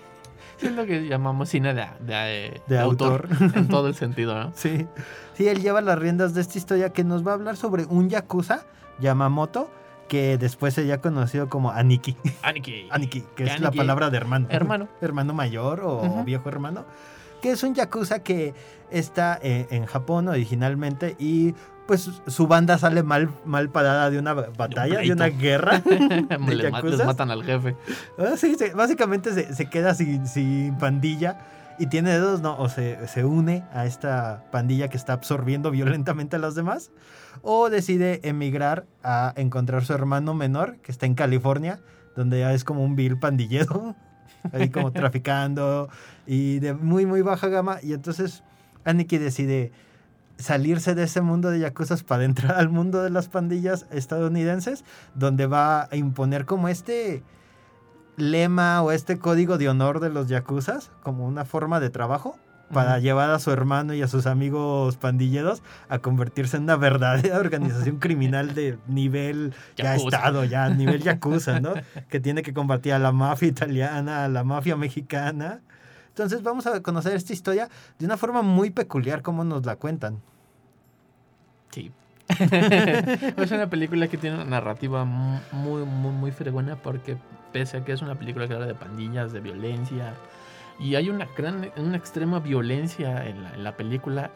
Sí, es lo que llamamos cine de, de, De autor. en todo el sentido, ¿no? Sí. Sí, él lleva las riendas de esta historia que nos va a hablar sobre un yakuza, Yamamoto, que después sería conocido como Aniki. Aniki. Aniki, que es Aniki. la palabra de hermano. Hermano. hermano mayor o Ujú. viejo hermano. Que es un yakuza que está eh, en Japón originalmente y pues su banda sale mal, mal parada de una batalla, de una pleito. guerra. de Les, yakuzas. matan al jefe. Ah, sí, sí, básicamente se, se queda sin, sin pandilla y tiene dedos, ¿no? O se, se une a esta pandilla que está absorbiendo violentamente a los demás. O decide emigrar a encontrar su hermano menor, que está en California, donde ya es como un vil pandillero, ahí como traficando y de muy, muy baja gama. Y entonces Aniki decide salirse de ese mundo de yakuzas para entrar al mundo de las pandillas estadounidenses, donde va a imponer como este lema o este código de honor de los yakuzas como una forma de trabajo para llevar a su hermano y a sus amigos pandilleros a convertirse en una verdadera organización criminal de nivel ya estado, ya nivel yakuza, ¿no? que tiene que combatir a la mafia italiana, a la mafia mexicana. Entonces vamos a conocer esta historia de una forma muy peculiar como nos la cuentan. Sí. es una película que tiene una narrativa mu- muy, muy, muy fregona porque pese a que es una película que habla de pandillas, de violencia, y hay una gran, una extrema violencia en la, en la película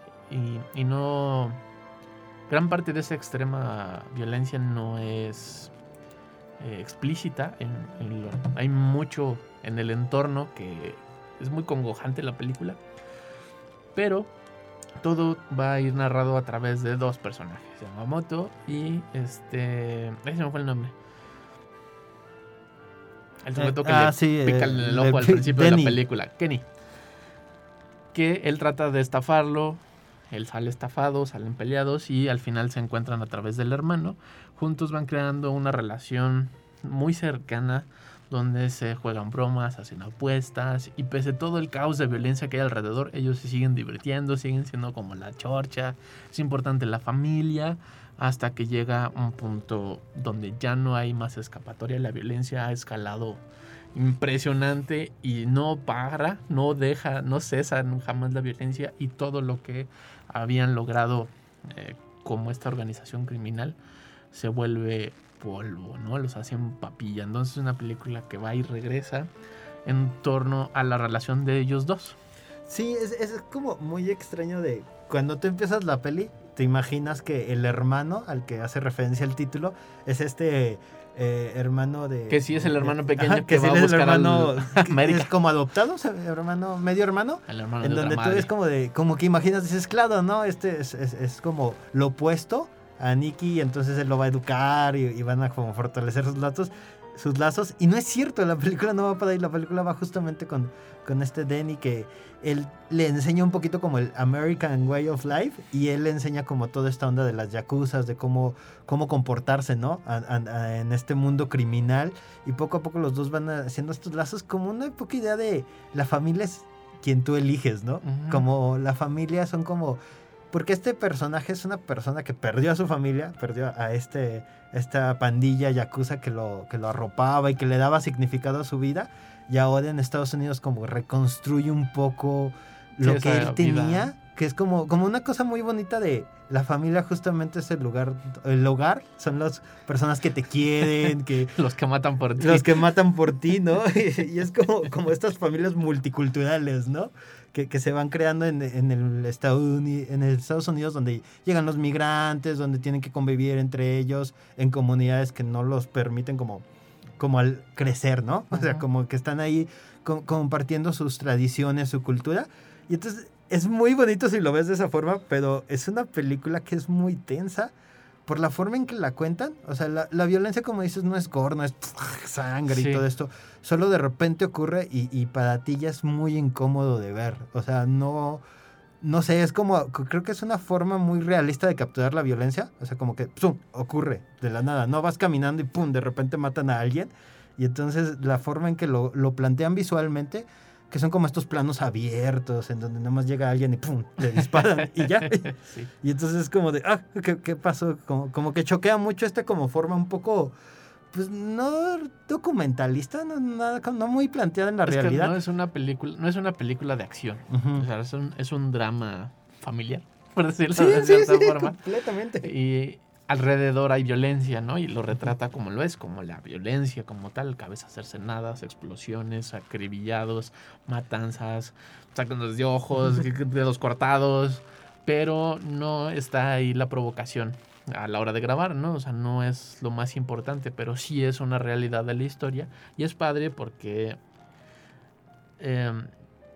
y, no... Gran parte de esa extrema violencia no es eh, explícita. Hay mucho en el entorno que es muy congojante la película. Pero todo va a ir narrado a través de dos personajes, Yamamoto y este... Ese se me fue el nombre. El sujeto que ah, le sí, pica eh, en el ojo al pi- principio de la película, Kenny. Que él trata de estafarlo, él sale estafado, salen peleados y al final se encuentran a través del hermano. Juntos van creando una relación muy cercana donde se juegan bromas, hacen apuestas y pese a todo el caos de violencia que hay alrededor, ellos se siguen divirtiendo, siguen siendo como la chorcha, es importante la familia, hasta que llega un punto donde ya no hay más escapatoria, la violencia ha escalado impresionante y no para, no deja, no cesa jamás la violencia y todo lo que habían logrado eh, como esta organización criminal se vuelve polvo, ¿no? Los hacen papilla. Entonces es una película que va y regresa en torno a la relación de ellos dos. Sí, es, es como muy extraño de cuando tú empiezas la peli, te imaginas que el hermano al que hace referencia el título es este eh, hermano de... Que sí es el hermano pequeño que sí va a es el buscar al- hermano a que América. es como adoptado, o sea, hermano, medio hermano. El hermano en de donde tú madre. es como de, como que imaginas, dices, claro, ¿no? Este es, es- es como lo opuesto a Nicky, y entonces él lo va a educar y, y van a como fortalecer sus lazos, sus lazos. Y no es cierto, la película no va para ahí, la película va justamente con, con este Denny que él le enseña un poquito como el American Way of Life y él le enseña como toda esta onda de las yakuzas, de cómo, cómo comportarse, ¿no? A- a- a- en este mundo criminal. Y poco a poco los dos van haciendo estos lazos como una poca idea de la familia es quien tú eliges, ¿no? Como la familia son como... Porque este personaje es una persona que perdió a su familia, perdió a este, esta pandilla yakuza que lo, que lo arropaba y que le daba significado a su vida. Y ahora en Estados Unidos como reconstruye un poco lo Sí, que él vida. tenía, que es como, como una cosa muy bonita de la familia justamente es el lugar, el hogar, son las personas que te quieren, que Los que matan por ti. los que matan por ti, ¿no? y es como, como estas familias multiculturales, ¿no? Que, que se van creando en, en el Estados en el Estados Unidos, donde llegan los migrantes, donde tienen que convivir entre ellos en comunidades que no los permiten como, como al crecer, ¿no? O sea, como que están ahí co- compartiendo sus tradiciones, su cultura. Y entonces es muy bonito si lo ves de esa forma, pero es una película que es muy tensa por la forma en que la cuentan. O sea, la, la violencia, como dices, no es gore, no es sangre Sí. y todo esto. Solo de repente ocurre y, y para ti ya es muy incómodo de ver. O sea, no... No sé, es como, creo que es una forma muy realista de capturar la violencia. O sea, como que, ¡pum!, ocurre de la nada. No vas caminando y, ¡pum!, de repente matan a alguien. Y entonces la forma en que lo, lo plantean visualmente, que son como estos planos abiertos, en donde nada más llega alguien y ¡pum!, le disparan y ya. Sí. Y entonces es como de, ah, ¿qué, qué pasó? Como, como que choquea mucho esta como forma un poco, pues no documentalista, no, nada, no muy planteada en la Es que realidad. no es una película, no es una película de acción. O sea, es un, es un drama familiar, por decirlo Sí, de sí, cierta sí, forma. completamente. Y alrededor hay violencia, ¿no? Y lo retrata como lo es, como la violencia como tal, cabezas cercenadas, explosiones, acribillados, matanzas, sácanos de ojos, dedos cortados, pero no está ahí la provocación a la hora de grabar, ¿no? O sea, no es lo más importante, pero sí es una realidad de la historia y es padre porque em,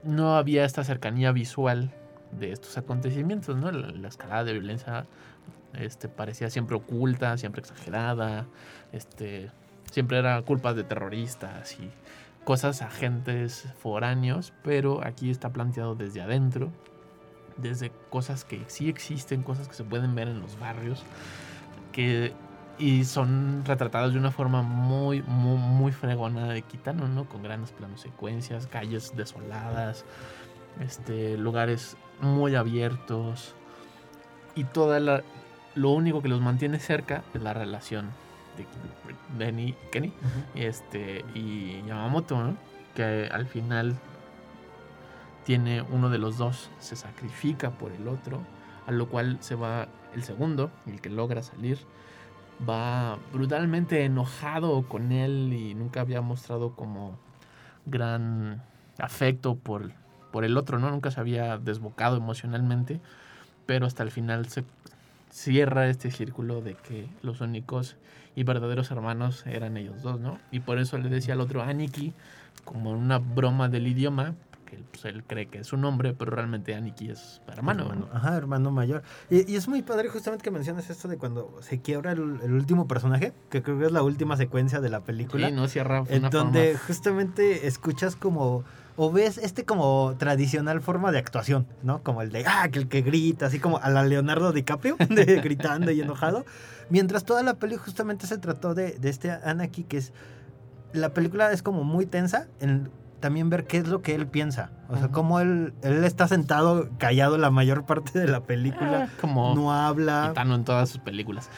no había esta cercanía visual de estos acontecimientos, ¿no? La, la escalada de violencia este, parecía siempre oculta, siempre exagerada, este, siempre era culpa de terroristas y cosas agentes foráneos, pero aquí está planteado desde adentro, desde cosas que sí existen, cosas que se pueden ver en los barrios, que Y son retratados de una forma muy, muy, muy fregona de Kitano, ¿no? Con grandes planos secuencias, calles desoladas, este, lugares muy abiertos. Y toda la, lo único que los mantiene cerca es la relación de Benny, Kenny este, y Yamamoto, ¿no? Que al final tiene uno de los dos, se sacrifica por el otro, a lo cual se va el segundo, el que logra salir, va brutalmente enojado con él y nunca había mostrado como gran afecto por, por el otro, ¿no? Nunca se había desbocado emocionalmente, pero hasta el final se cierra este círculo de que los únicos y verdaderos hermanos eran ellos dos, ¿no? Y por eso le decía al otro Aniki, como una broma del idioma, que pues, él cree que es un hombre, pero realmente Aniki es hermano. Hermano, ajá, hermano mayor. Y, y es muy padre justamente que mencionas esto de cuando se quiebra el, el último personaje, que creo que es la última secuencia de la película. Sí, no cierra. En una donde forma- justamente escuchas como o ves este como tradicional forma de actuación, ¿no? Como el de, ah, que el que grita, así como a la Leonardo DiCaprio, de, gritando y enojado. Mientras toda la peli justamente se trató de, de este Anaki, que es, la película es como muy tensa en también ver qué es lo que él piensa. O sea, cómo él, él está sentado callado la mayor parte de la película. como no habla. Kitano en todas sus películas.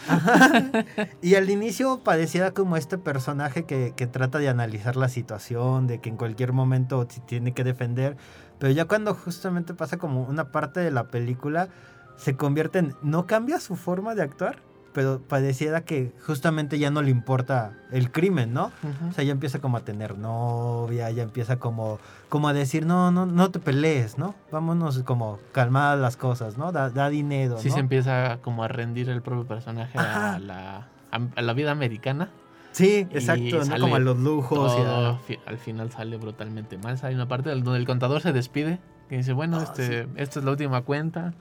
Y al inicio pareciera como este personaje que, que trata de analizar la situación, de que en cualquier momento tiene que defender, pero ya cuando justamente pasa como una parte de la película, se convierte en, no cambia su forma de actuar, pero pareciera que justamente ya no le importa el crimen, ¿no? O sea, ya empieza como a tener novia, ya empieza como, como a decir, no, no, no te pelees, ¿no? Vámonos como calmar las cosas, ¿no? Da, da dinero, Sí ¿no? se empieza como a rendir el propio personaje Ajá. a la, a, la vida americana. Sí, exacto, ¿no? Como a los lujos y a- al final sale brutalmente mal. Hay una parte donde el contador se despide, que dice, bueno, Ah, este, esta es la última cuenta.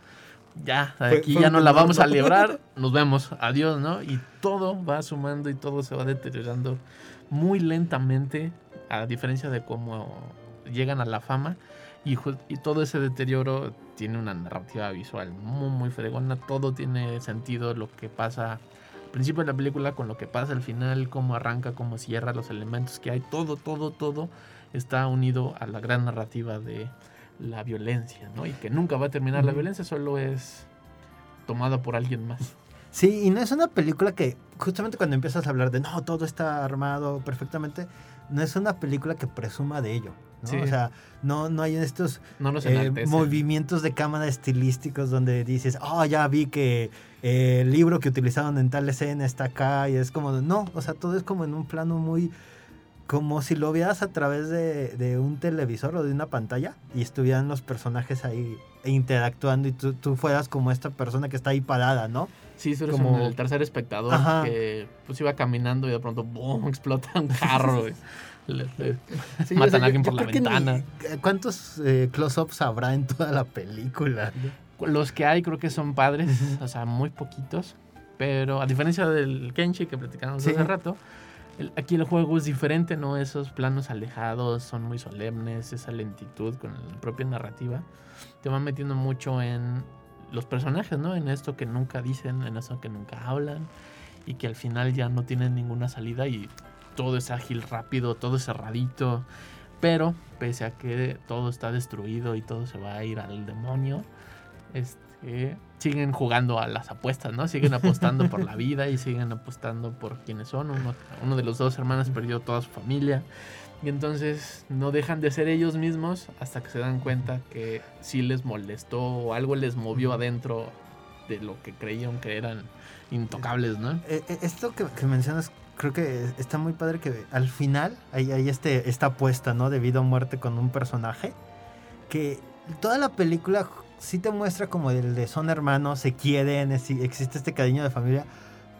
Ya, aquí fue ya no la vamos a librar. Nos vemos. Adiós, ¿no? Y todo va sumando y todo se va deteriorando muy lentamente, a diferencia de cómo llegan a la fama. Y, y todo ese deterioro tiene una narrativa visual muy, muy fregona. Todo tiene sentido, lo que pasa al principio de la película con lo que pasa al final, cómo arranca, cómo cierra, los elementos que hay. Todo, todo, todo está unido a la gran narrativa de la violencia, ¿no? Y que nunca va a terminar. La violencia solo es tomada por alguien más. Sí, y no es una película que justamente cuando empiezas a hablar de no, todo está armado perfectamente, no es una película que presuma de ello. ¿no? Sí. O sea, no, no hay estos No eh, movimientos de cámara estilísticos donde dices, oh, ya vi que eh, el libro que utilizaron en tal escena está acá y es como, no, o sea, todo es como en un plano muy, como si lo vieras a través de, de un televisor o de una pantalla y estuvieran los personajes ahí interactuando y tú, tú fueras como esta persona que está ahí parada, ¿no? Sí, eres Como- el tercer espectador Ajá. que pues iba caminando y de pronto ¡boom! explota un carro. y le- le Sí, o matan sea, a alguien yo- por yo la ni- ventana. ¿Cuántos eh, close-ups habrá en toda la película? Los que hay creo que son padres, o sea, muy poquitos. Pero a diferencia del Kenshi que platicamos Sí. hace rato, el- aquí el juego es diferente, ¿no? Esos planos alejados son muy solemnes, esa lentitud con la propia narrativa te va metiendo mucho en los personajes, ¿no? En esto que nunca dicen, en eso que nunca hablan y que al final ya no tienen ninguna salida y todo es ágil, rápido, todo es cerradito. Pero pese a que todo está destruido y todo se va a ir al demonio, este, siguen jugando a las apuestas, ¿no? Siguen apostando por la vida y siguen apostando por quienes son. Uno, uno de los dos hermanos perdió toda su familia. Y entonces no dejan de ser ellos mismos hasta que se dan cuenta que sí les molestó o algo les movió adentro de lo que creían que eran intocables, ¿no? Eh, eh, esto que, que mencionas, creo que está muy padre que al final hay, hay este, esta apuesta, ¿no? De vida o muerte con un personaje. Que toda la película sí te muestra como el de son hermanos, se quieren, es- existe este cariño de familia.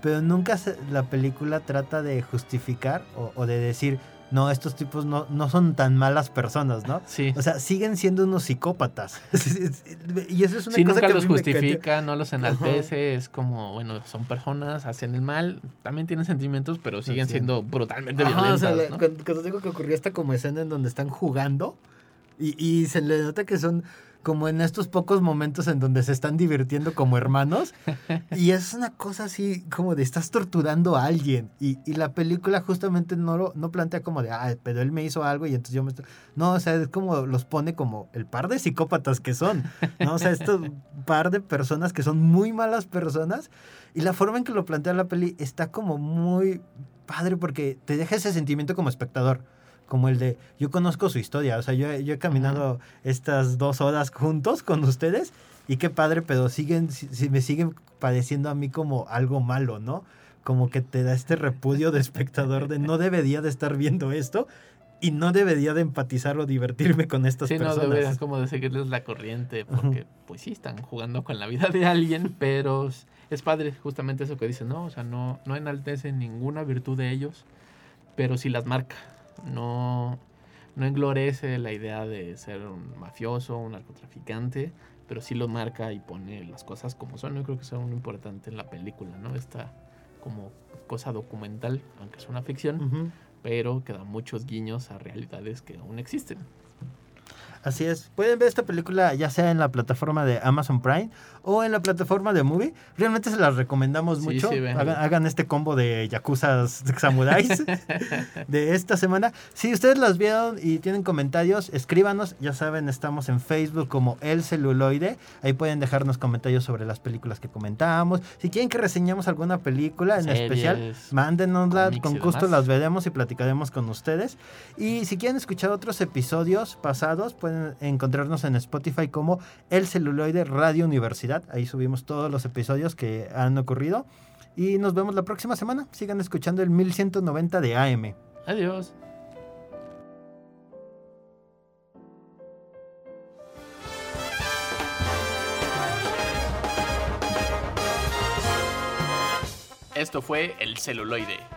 Pero nunca se- la película trata de justificar o, o de decir, no, estos tipos no, no son tan malas personas, ¿no? Sí. O sea, siguen siendo unos psicópatas. y eso es una Sí, cosa nunca que los justifica, no los enaltece, es como, bueno, son personas, hacen el mal, también tienen sentimientos, pero siguen Sí. siendo brutalmente Ajá, o violentas, sea, le- ¿no? cuando, cuando digo que ocurrió esta como escena en donde están jugando y, y se le nota que son como en estos pocos momentos en donde se están divirtiendo como hermanos. Y es una cosa así como de estás torturando a alguien. Y, y la película justamente no lo no plantea como de, ah, pero él me hizo algo y entonces yo me estoy... No, o sea, es como los pone como el par de psicópatas que son. ¿no? O sea, estos par de personas que son muy malas personas. Y la forma en que lo plantea la peli está como muy padre porque te deja ese sentimiento como espectador como el de yo conozco su historia, o sea, yo, yo he caminado estas dos horas juntos con ustedes y qué padre, pero siguen, si, me siguen pareciendo a mí como algo malo, ¿no? Como que te da este repudio de espectador de no debería de estar viendo esto y no debería de empatizar o divertirme con estas sí, personas. no deberías como de seguirles la corriente porque pues sí están jugando con la vida de alguien, pero es padre justamente eso que dicen, no, o sea, no no enaltece ninguna virtud de ellos, pero sí las marca no, no englorece la idea de ser un mafioso, un narcotraficante, pero sí lo marca y pone las cosas como son. Yo creo que eso es muy importante en la película, ¿no? Esta como cosa documental, aunque es una ficción, pero que da muchos guiños a realidades que aún existen. Así es. Pueden ver esta película ya sea en la plataforma de Amazon Prime o en la plataforma de Movie. Realmente se las recomendamos mucho. hagan, este combo de Yakuza Samuráis de esta semana. Si ustedes las vieron y tienen comentarios, escríbanos. Ya saben, estamos en Facebook como El Celuloide. Ahí pueden dejarnos comentarios sobre las películas que comentamos. Si quieren que reseñemos alguna película en especial, mándenosla. Con gusto las veremos y platicaremos con ustedes. Y si quieren escuchar otros episodios pasados, pueden encontrarnos en Spotify como El Celuloide Radio Universidad. Ahí subimos todos los episodios que han ocurrido. Y nos vemos la próxima semana. Sigan escuchando el 1190 de AM. Adiós. Esto fue El Celuloide.